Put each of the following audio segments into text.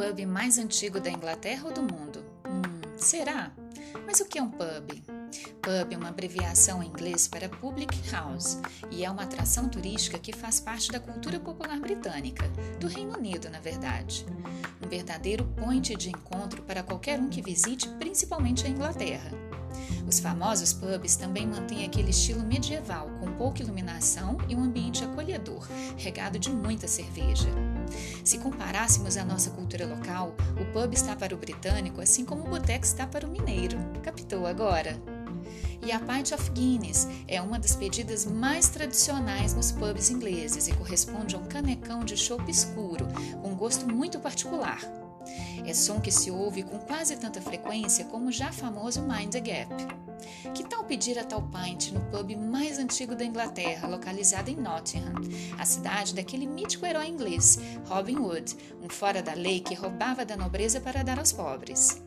pub mais antigo da Inglaterra ou do mundo? Hum, será? Mas o que é um pub? Pub é uma abreviação em inglês para Public House e é uma atração turística que faz parte da cultura popular britânica, do Reino Unido, na verdade. Um verdadeiro point de encontro para qualquer um que visite, principalmente a Inglaterra. Os famosos pubs também mantêm aquele estilo medieval, com pouca iluminação e um ambiente acolhedor, regado de muita cerveja. Se comparássemos a nossa cultura local, o pub está para o britânico assim como o boteco está para o mineiro. Captou agora? E a Pint of Guinness é uma das pedidas mais tradicionais nos pubs ingleses e corresponde a um canecão de chopp escuro, com gosto muito particular. É som que se ouve com quase tanta frequência como o já famoso Mind the Gap. Que tal pedir a tal pint no pub mais antigo da Inglaterra, localizado em Nottingham, a cidade daquele mítico herói inglês, Robin Hood, um fora da lei que roubava da nobreza para dar aos pobres?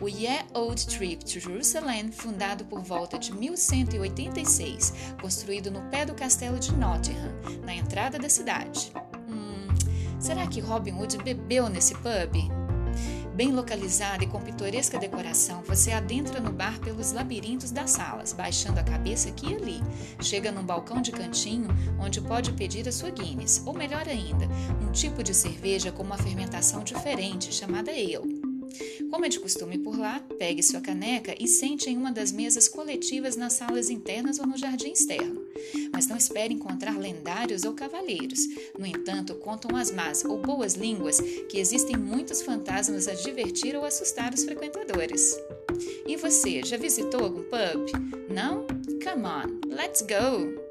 O Yeah Old Trip to Jerusalem, fundado por volta de 1186, construído no pé do castelo de Nottingham, na entrada da cidade. Hum, será que Robin Hood bebeu nesse pub? Bem localizada e com pitoresca decoração, você adentra no bar pelos labirintos das salas, baixando a cabeça aqui e ali. Chega num balcão de cantinho onde pode pedir a sua Guinness, ou melhor ainda, um tipo de cerveja com uma fermentação diferente chamada ale. Como é de costume por lá, pegue sua caneca e sente em uma das mesas coletivas nas salas internas ou no jardim externo. Mas não espere encontrar lendários ou cavalheiros. No entanto, contam as más ou boas línguas que existem muitos fantasmas a divertir ou assustar os frequentadores. E você, já visitou algum pub? Não? Come on, let's go!